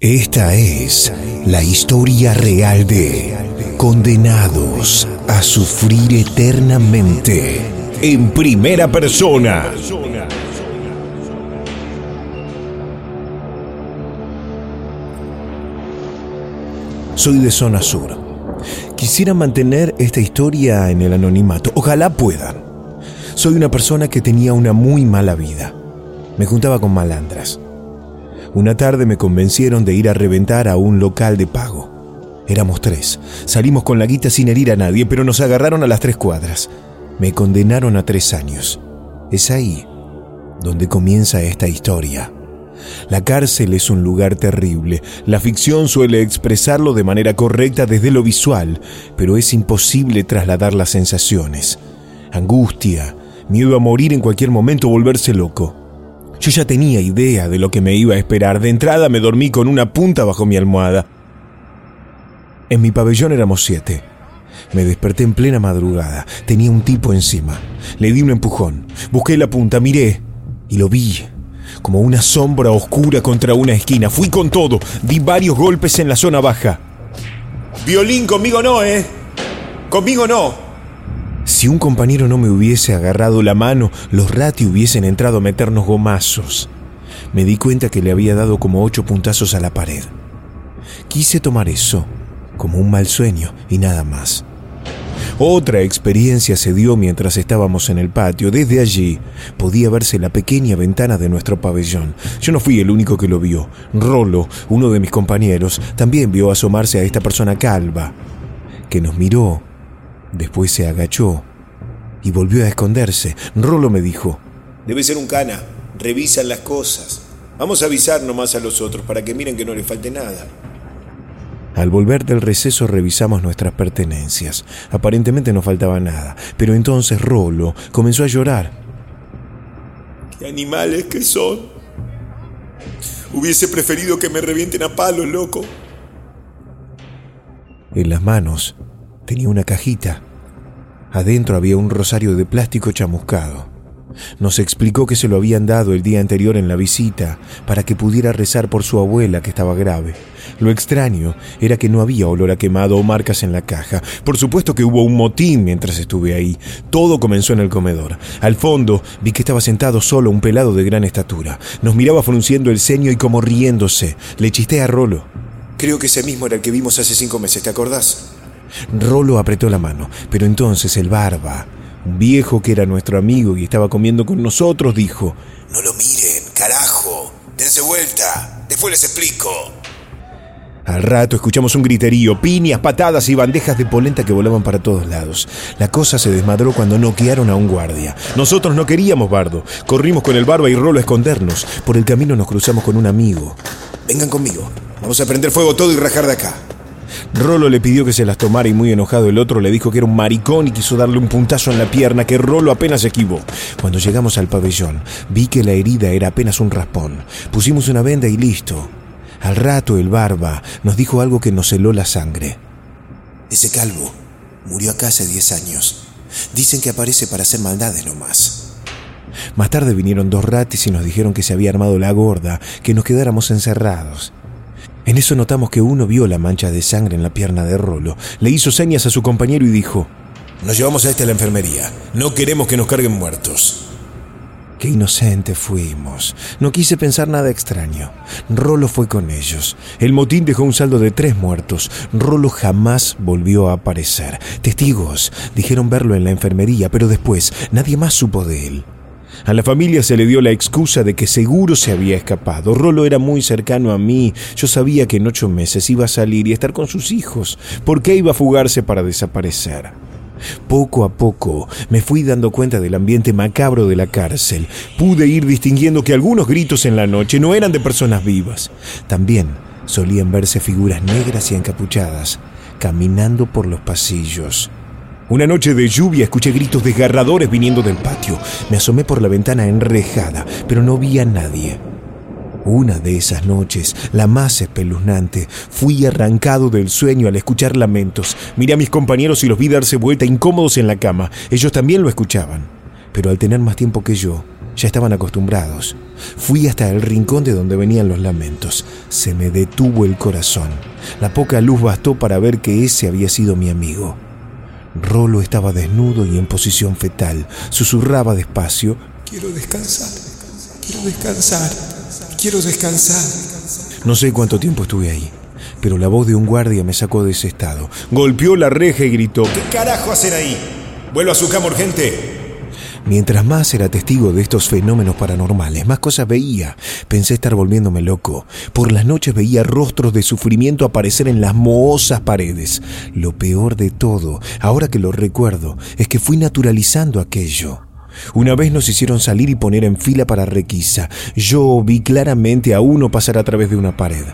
Esta es la historia real de Condenados a sufrir eternamente en primera persona. Soy de zona sur. Quisiera mantener esta historia en el anonimato. Ojalá puedan. Soy una persona que tenía una muy mala vida. Me juntaba con malandras. Una tarde me convencieron de ir a reventar a un local de pago. Éramos tres. Salimos con la guita sin herir a nadie, pero nos agarraron a las tres cuadras. Me condenaron a tres años. Es ahí donde comienza esta historia. La cárcel es un lugar terrible. La ficción suele expresarlo de manera correcta desde lo visual, pero es imposible trasladar las sensaciones. Angustia, miedo a morir en cualquier momento, volverse loco. Yo ya tenía idea de lo que me iba a esperar. De entrada me dormí con una punta bajo mi almohada. En mi pabellón éramos siete. Me desperté en plena madrugada. Tenía un tipo encima. Le di un empujón. Busqué la punta, miré y lo vi. Como una sombra oscura contra una esquina. Fui con todo. Di varios golpes en la zona baja. Violín, conmigo no, ¿eh? Conmigo no. Si un compañero no me hubiese agarrado la mano, los rati hubiesen entrado a meternos gomazos. Me di cuenta que le había dado como ocho puntazos a la pared. Quise tomar eso como un mal sueño y nada más. Otra experiencia se dio mientras estábamos en el patio. Desde allí podía verse la pequeña ventana de nuestro pabellón. Yo no fui el único que lo vio. Rolo, uno de mis compañeros, también vio asomarse a esta persona calva, que nos miró, después se agachó y volvió a esconderse. Rolo me dijo, Debe ser un cana. Revisan las cosas. Vamos a avisar nomás a los otros para que miren que no les falte nada. Al volver del receso revisamos nuestras pertenencias. Aparentemente no faltaba nada, pero entonces Rolo comenzó a llorar. ¿Qué animales que son? Hubiese preferido que me revienten a palos, loco. En las manos tenía una cajita. Adentro había un rosario de plástico chamuscado. Nos explicó que se lo habían dado el día anterior en la visita para que pudiera rezar por su abuela que estaba grave. Lo extraño era que no había olor a quemado o marcas en la caja. Por supuesto que hubo un motín mientras estuve ahí. Todo comenzó en el comedor. Al fondo vi que estaba sentado solo un pelado de gran estatura. Nos miraba frunciendo el ceño y como riéndose. Le chisté a Rolo. Creo que ese mismo era el que vimos hace cinco meses, ¿te acordás? Rolo apretó la mano, pero entonces el barba, un viejo que era nuestro amigo y estaba comiendo con nosotros, dijo, No lo miren, carajo. Dense vuelta. Después les explico. Al rato escuchamos un griterío, piñas, patadas y bandejas de polenta que volaban para todos lados. La cosa se desmadró cuando noquearon a un guardia. Nosotros no queríamos bardo. Corrimos con el barba y Rolo a escondernos. Por el camino nos cruzamos con un amigo. Vengan conmigo. Vamos a prender fuego todo y rajar de acá. Rolo le pidió que se las tomara y muy enojado el otro le dijo que era un maricón y quiso darle un puntazo en la pierna que Rolo apenas esquivó. Cuando llegamos al pabellón, vi que la herida era apenas un raspón. Pusimos una venda y listo. Al rato el barba nos dijo algo que nos heló la sangre. Ese calvo murió acá hace 10 años. Dicen que aparece para hacer maldades nomás. Más tarde vinieron dos ratis y nos dijeron que se había armado la gorda, que nos quedáramos encerrados. En eso notamos que uno vio la mancha de sangre en la pierna de Rolo. Le hizo señas a su compañero y dijo, Nos llevamos a este a la enfermería. No queremos que nos carguen muertos. Qué inocente fuimos. No quise pensar nada extraño. Rolo fue con ellos. El motín dejó un saldo de tres muertos. Rolo jamás volvió a aparecer. Testigos dijeron verlo en la enfermería, pero después nadie más supo de él. A la familia se le dio la excusa de que seguro se había escapado. Rolo era muy cercano a mí. Yo sabía que en ocho meses iba a salir y estar con sus hijos. ¿Por qué iba a fugarse para desaparecer? Poco a poco me fui dando cuenta del ambiente macabro de la cárcel. Pude ir distinguiendo que algunos gritos en la noche no eran de personas vivas. También solían verse figuras negras y encapuchadas caminando por los pasillos. Una noche de lluvia escuché gritos desgarradores viniendo del patio. Me asomé por la ventana enrejada, pero no vi a nadie. Una de esas noches, la más espeluznante, fui arrancado del sueño al escuchar lamentos. Miré a mis compañeros y los vi darse vuelta incómodos en la cama. Ellos también lo escuchaban, pero al tener más tiempo que yo, ya estaban acostumbrados. Fui hasta el rincón de donde venían los lamentos. Se me detuvo el corazón. La poca luz bastó para ver que ese había sido mi amigo. Rolo estaba desnudo y en posición fetal. Susurraba despacio. Quiero descansar, quiero descansar, quiero descansar. No sé cuánto tiempo estuve ahí, pero la voz de un guardia me sacó de ese estado. Golpeó la reja y gritó. ¿Qué carajo hacen ahí? Vuelvo a su cama urgente. Mientras más era testigo de estos fenómenos paranormales, más cosas veía. Pensé estar volviéndome loco. Por las noches veía rostros de sufrimiento aparecer en las mohosas paredes. Lo peor de todo, ahora que lo recuerdo, es que fui naturalizando aquello. Una vez nos hicieron salir y poner en fila para requisa. Yo vi claramente a uno pasar a través de una pared.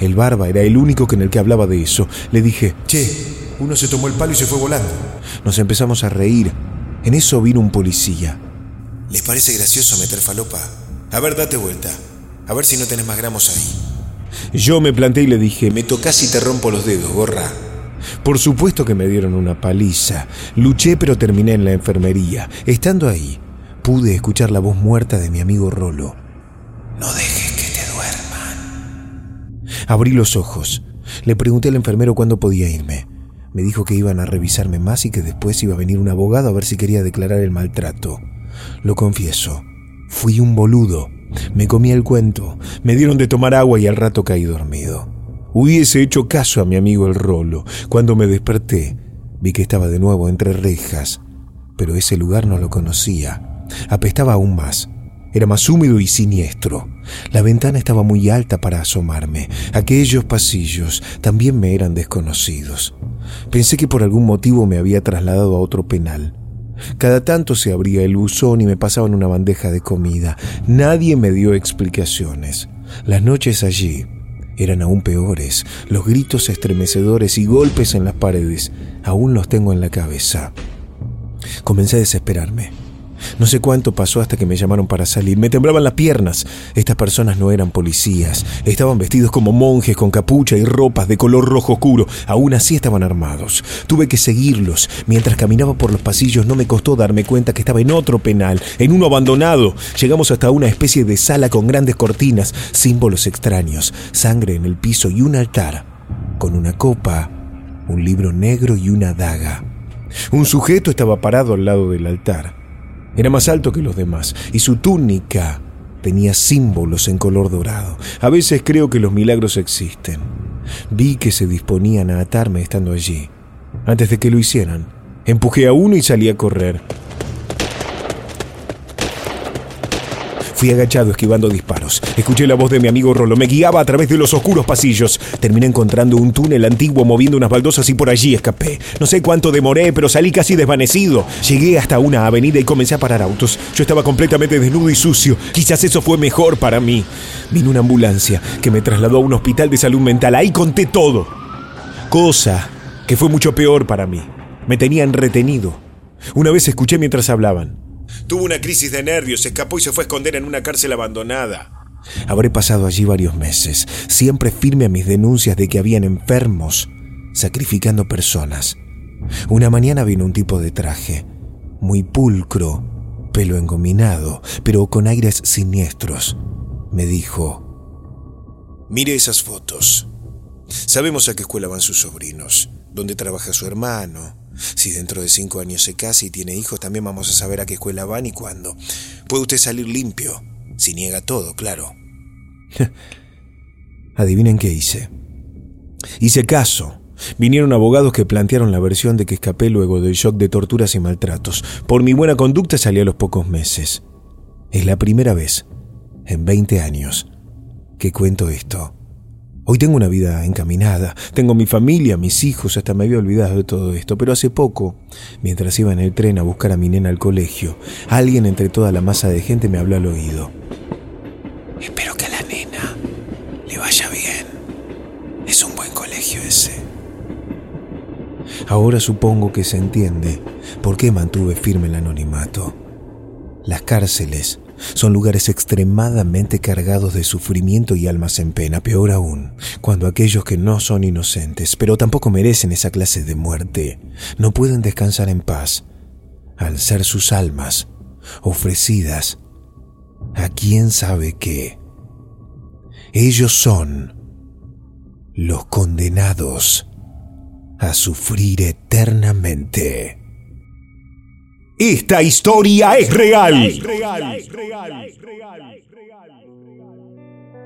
El barba era el único que en el que hablaba de eso. Le dije, Che, uno se tomó el palo y se fue volando. nos empezamos a reír. En eso vino un policía. ¿Les parece gracioso meter falopa? A ver, date vuelta. A ver si no tenés más gramos ahí. Yo me planté y le dije, me tocas y te rompo los dedos, gorra. Por supuesto que me dieron una paliza. Luché pero terminé en la enfermería. Estando ahí, pude escuchar la voz muerta de mi amigo Rolo. No dejes que te duerman. Abrí los ojos. Le pregunté al enfermero cuándo podía irme. Me dijo que iban a revisarme más y que después iba a venir un abogado a ver si quería declarar el maltrato. Lo confieso, fui un boludo. Me comí el cuento, me dieron de tomar agua y al rato caí dormido. Hubiese hecho caso a mi amigo el Rolo. Cuando me desperté, vi que estaba de nuevo entre rejas, pero ese lugar no lo conocía. Apestaba aún más. Era más húmedo y siniestro. La ventana estaba muy alta para asomarme. Aquellos pasillos también me eran desconocidos. Pensé que por algún motivo me había trasladado a otro penal. Cada tanto se abría el buzón y me pasaban una bandeja de comida. Nadie me dio explicaciones. Las noches allí eran aún peores. Los gritos estremecedores y golpes en las paredes aún los tengo en la cabeza. Comencé a desesperarme. No sé cuánto pasó hasta que me llamaron para salir. Me temblaban las piernas. Estas personas no eran policías. Estaban vestidos como monjes con capucha y ropas de color rojo oscuro. Aún así estaban armados. Tuve que seguirlos. Mientras caminaba por los pasillos no me costó darme cuenta que estaba en otro penal, en uno abandonado. Llegamos hasta una especie de sala con grandes cortinas, símbolos extraños, sangre en el piso y un altar con una copa, un libro negro y una daga. Un sujeto estaba parado al lado del altar. Era más alto que los demás y su túnica tenía símbolos en color dorado. A veces creo que los milagros existen. Vi que se disponían a atarme estando allí. Antes de que lo hicieran, empujé a uno y salí a correr. Fui agachado esquivando disparos. Escuché la voz de mi amigo Rolo. Me guiaba a través de los oscuros pasillos. Terminé encontrando un túnel antiguo moviendo unas baldosas y por allí escapé. No sé cuánto demoré, pero salí casi desvanecido. Llegué hasta una avenida y comencé a parar autos. Yo estaba completamente desnudo y sucio. Quizás eso fue mejor para mí. Vino una ambulancia que me trasladó a un hospital de salud mental. Ahí conté todo. Cosa que fue mucho peor para mí. Me tenían retenido. Una vez escuché mientras hablaban. Tuvo una crisis de nervios, se escapó y se fue a esconder en una cárcel abandonada. Habré pasado allí varios meses, siempre firme a mis denuncias de que habían enfermos, sacrificando personas. Una mañana vino un tipo de traje, muy pulcro, pelo engominado, pero con aires siniestros. Me dijo, Mire esas fotos. Sabemos a qué escuela van sus sobrinos, dónde trabaja su hermano. Si dentro de cinco años se casa y tiene hijos, también vamos a saber a qué escuela van y cuándo. Puede usted salir limpio, si niega todo, claro. adivinen qué hice. Hice caso. Vinieron abogados que plantearon la versión de que escapé luego del shock de torturas y maltratos. Por mi buena conducta salí a los pocos meses. Es la primera vez, en 20 años, que cuento esto. Hoy tengo una vida encaminada, tengo mi familia, mis hijos, hasta me había olvidado de todo esto, pero hace poco, mientras iba en el tren a buscar a mi nena al colegio, alguien entre toda la masa de gente me habló al oído. Espero que a la nena le vaya bien. Es un buen colegio ese. Ahora supongo que se entiende por qué mantuve firme el anonimato. Las cárceles son lugares extremadamente cargados de sufrimiento y almas en pena, peor aún, cuando aquellos que no son inocentes, pero tampoco merecen esa clase de muerte, no pueden descansar en paz, al ser sus almas ofrecidas a quién sabe qué. Ellos son los condenados a sufrir eternamente. Esta historia es real.